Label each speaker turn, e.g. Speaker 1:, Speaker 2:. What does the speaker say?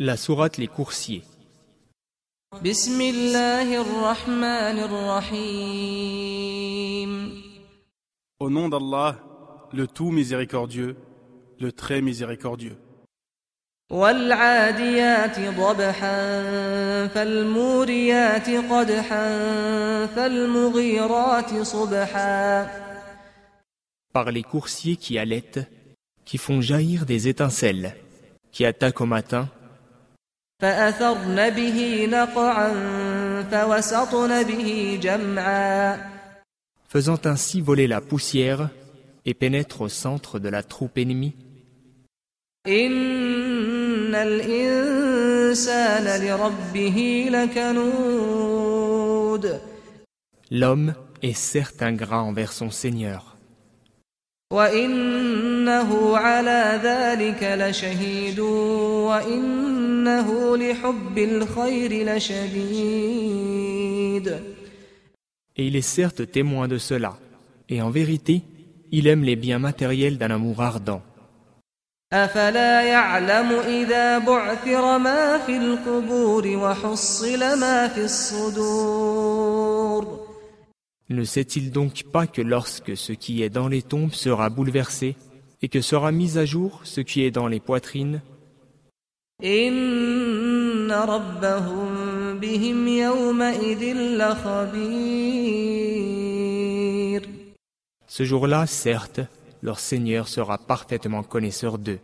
Speaker 1: La sourate Les Coursiers.
Speaker 2: بسم الله الرحمن الرحيم
Speaker 3: Au nom d'Allah, le tout miséricordieux, le très miséricordieux.
Speaker 2: والعاديات ضبحا فالموريات قدحا فالمغيرات صبحا
Speaker 1: Par les coursiers qui allaitent, qui font jaillir des étincelles, qui attaquent au matin,
Speaker 2: فأثرن به نقعا فوسطن به جمعا
Speaker 1: faisant ainsi voler la poussière et pénètrent au centre de la troupe ennemie.
Speaker 2: إن الإنسان لربه لكنود
Speaker 1: L'homme est certes ingrat envers son Seigneur,
Speaker 2: وإنه على ذلك لشهيد وإنه لحب الخير لشديد
Speaker 1: et il est certes témoin de cela, et en vérité, il aime les biens matériels d'un amour ardent.
Speaker 2: أفلا يعلم إذا بعثر ما في القبور وحصل ما في الصدور
Speaker 1: Ne sait-il donc pas que lorsque ce qui est dans les tombes sera bouleversé, et que sera mis à jour ce qui est dans les poitrines? Ce jour-là, certes, leur Seigneur sera parfaitement connaisseur d'eux.